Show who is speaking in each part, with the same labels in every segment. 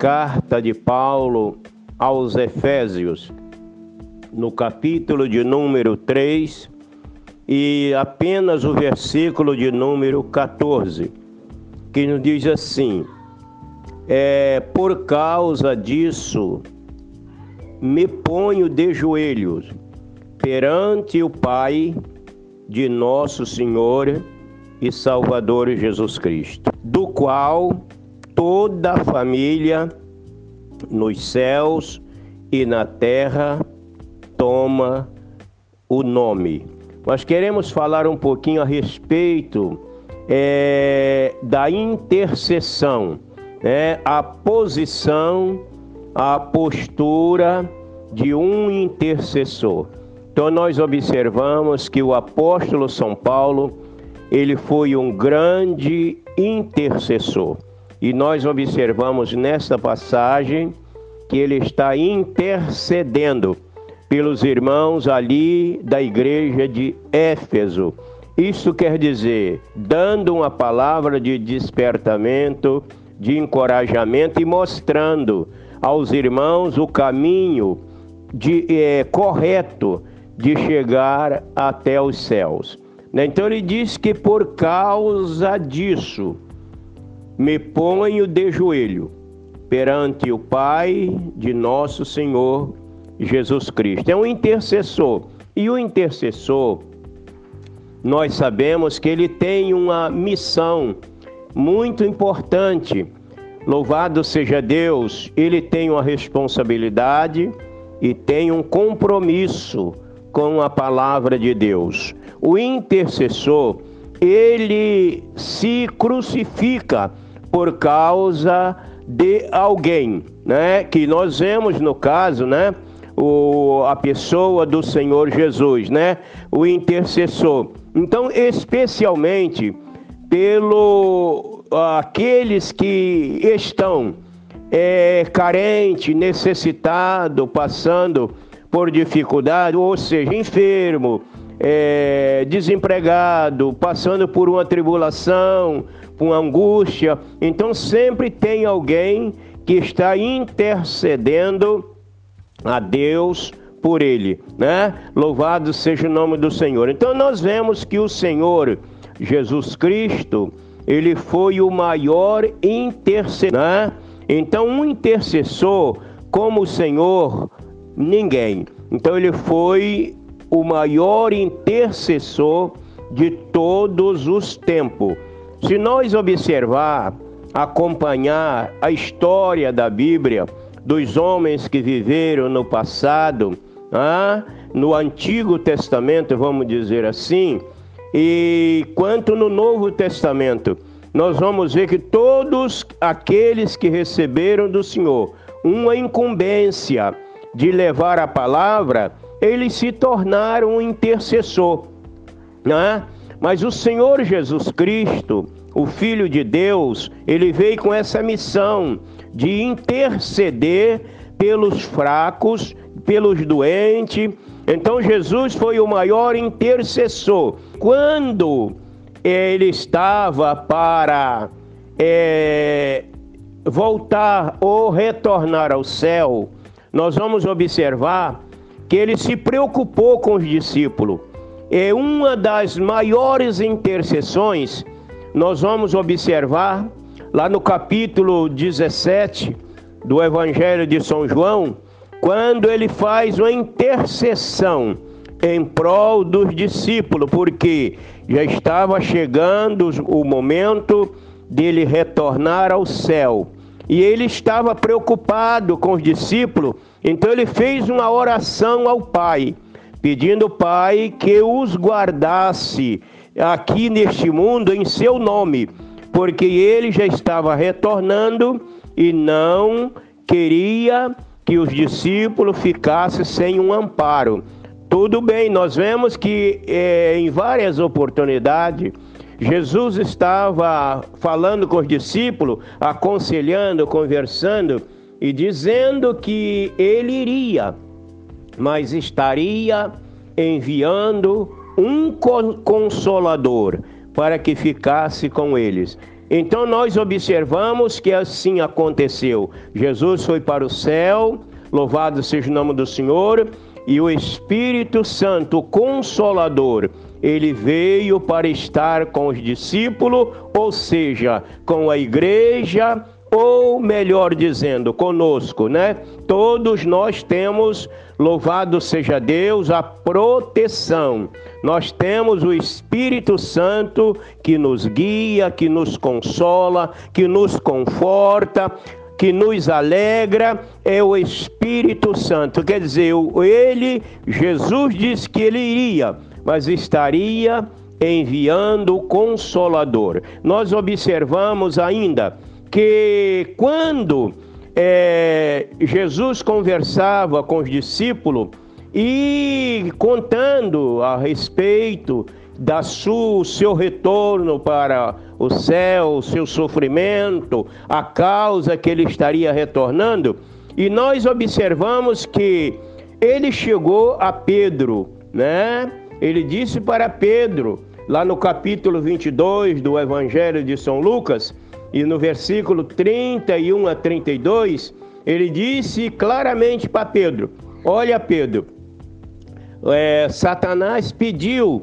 Speaker 1: carta de Paulo aos Efésios, no capítulo de número 3 e apenas o versículo de número 14, que nos diz assim: é, Por causa disso, me ponho de joelhos perante o Pai de nosso Senhor e Salvador Jesus Cristo, do qual toda a família nos céus e na terra toma o nome. Nós queremos falar um pouquinho a respeito é, da intercessão, né? a posição, a postura de um intercessor. Então nós observamos que o apóstolo São Paulo, ele foi um grande intercessor. E nós observamos nesta passagem que ele está intercedendo pelos irmãos ali da igreja de Éfeso. Isso quer dizer, dando uma palavra de despertamento, de encorajamento e mostrando aos irmãos o caminho de, é, correto de chegar até os céus. Né? Então ele diz que por causa disso, me ponho de joelho perante o Pai de nosso Senhor Jesus Cristo. É um intercessor. E o intercessor, nós sabemos que ele tem uma missão muito importante. Louvado seja Deus, ele tem uma responsabilidade e tem um compromisso com a palavra de Deus. O intercessor, ele se crucifica por causa de alguém, né? Que nós vemos no caso, né? O, a pessoa do Senhor Jesus, né? O intercessor. Então, especialmente pelo aqueles que estão é, carente, necessitado, passando por dificuldade, ou seja, enfermo, é, desempregado, passando por uma tribulação, com angústia. Então sempre tem alguém que está intercedendo a Deus por ele, né? Louvado seja o nome do Senhor. Então nós vemos que o Senhor Jesus Cristo, ele foi o maior intercessor, né? Então um intercessor como o Senhor, ninguém. Então ele foi o maior intercessor de todos os tempos. Se nós observar, acompanhar a história da Bíblia, dos homens que viveram no passado, ah, no Antigo Testamento, vamos dizer assim, e quanto no Novo Testamento, nós vamos ver que todos aqueles que receberam do Senhor uma incumbência de levar a palavra, eles se tornaram um intercessor. Né? Mas o Senhor Jesus Cristo, o Filho de Deus, ele veio com essa missão de interceder pelos fracos, pelos doentes. Então Jesus foi o maior intercessor. Quando ele estava para é, voltar ou retornar ao céu, nós vamos observar que ele se preocupou com os discípulos é uma das maiores intercessões, nós vamos observar lá no capítulo 17 do Evangelho de São João, quando ele faz uma intercessão em prol dos discípulos, porque já estava chegando o momento dele retornar ao céu. E ele estava preocupado com os discípulos, então ele fez uma oração ao Pai pedindo, Pai, que os guardasse aqui neste mundo em seu nome, porque ele já estava retornando e não queria que os discípulos ficassem sem um amparo. Tudo bem, nós vemos que é, em várias oportunidades Jesus estava falando com os discípulos, aconselhando, conversando e dizendo que ele iria mas estaria enviando um consolador para que ficasse com eles. Então nós observamos que assim aconteceu. Jesus foi para o céu, louvado seja o nome do Senhor, e o Espírito Santo, o Consolador, ele veio para estar com os discípulos, ou seja, com a igreja, ou melhor dizendo, conosco, né? Todos nós temos, louvado seja Deus, a proteção. Nós temos o Espírito Santo que nos guia, que nos consola, que nos conforta, que nos alegra é o Espírito Santo. Quer dizer, ele, Jesus disse que ele iria, mas estaria enviando o Consolador. Nós observamos ainda que quando é, Jesus conversava com os discípulos e contando a respeito da sua, seu retorno para o céu, o seu sofrimento, a causa que ele estaria retornando, e nós observamos que ele chegou a Pedro, né? Ele disse para Pedro, lá no capítulo 22 do Evangelho de São Lucas, e no versículo 31 a 32, ele disse claramente para Pedro: Olha, Pedro, é, Satanás pediu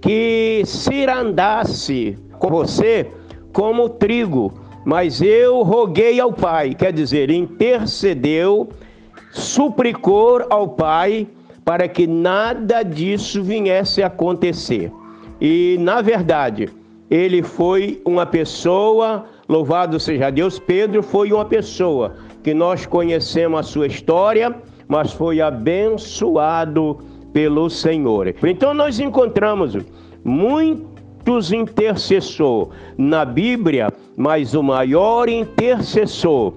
Speaker 1: que se andasse com você como trigo, mas eu roguei ao Pai, quer dizer, intercedeu, suplicou ao Pai para que nada disso viesse a acontecer. E, na verdade, ele foi uma pessoa, louvado seja Deus, Pedro foi uma pessoa que nós conhecemos a sua história, mas foi abençoado pelo Senhor. Então nós encontramos muitos intercessores na Bíblia, mas o maior intercessor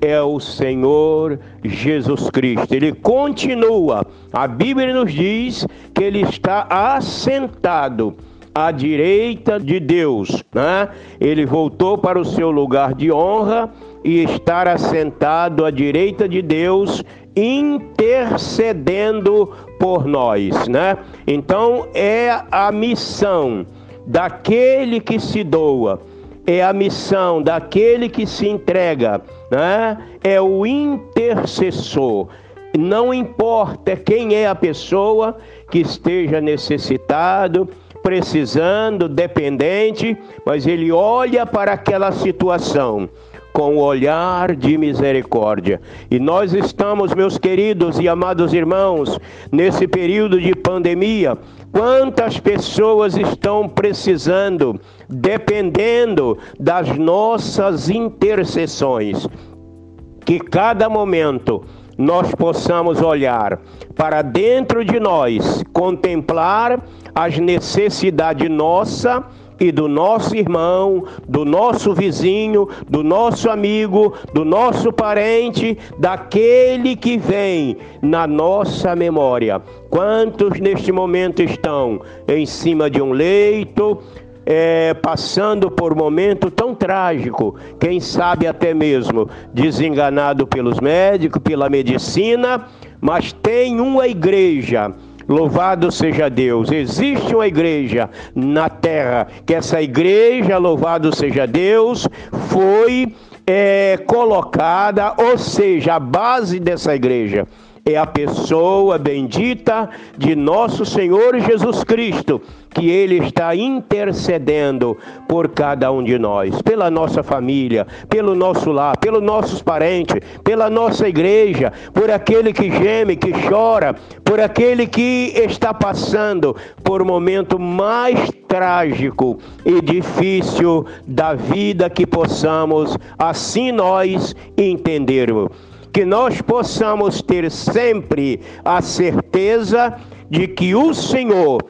Speaker 1: é o Senhor Jesus Cristo. Ele continua. A Bíblia nos diz que ele está assentado à direita de Deus, né? Ele voltou para o seu lugar de honra e estar assentado à direita de Deus, intercedendo por nós, né? Então é a missão daquele que se doa, é a missão daquele que se entrega, né? É o intercessor. Não importa quem é a pessoa que esteja necessitado, precisando, dependente, mas ele olha para aquela situação com o olhar de misericórdia. E nós estamos, meus queridos e amados irmãos, nesse período de pandemia, quantas pessoas estão precisando, dependendo das nossas intercessões. Que cada momento nós possamos olhar para dentro de nós, contemplar as necessidades nossas e do nosso irmão, do nosso vizinho, do nosso amigo, do nosso parente, daquele que vem na nossa memória. Quantos neste momento estão em cima de um leito, é, passando por momento tão trágico, quem sabe até mesmo desenganado pelos médicos, pela medicina, mas tem uma igreja Louvado seja Deus. Existe uma igreja na terra, que essa igreja, louvado seja Deus, foi é, colocada, ou seja, a base dessa igreja é a pessoa bendita de nosso Senhor Jesus Cristo, que Ele está intercedendo por cada um de nós, pela nossa família, pelo nosso lar, pelos nossos parentes, pela nossa igreja, por aquele que geme, que chora, por aquele que está passando por um momento mais trágico e difícil da vida que possamos assim nós entendermos que nós possamos ter sempre a certeza de que o Senhor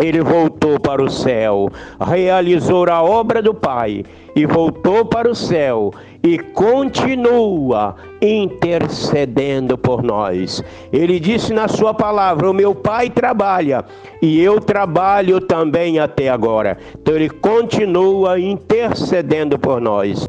Speaker 1: ele voltou para o céu, realizou a obra do Pai e voltou para o céu e continua intercedendo por nós. Ele disse na sua palavra: O meu Pai trabalha e eu trabalho também até agora. Então ele continua intercedendo por nós.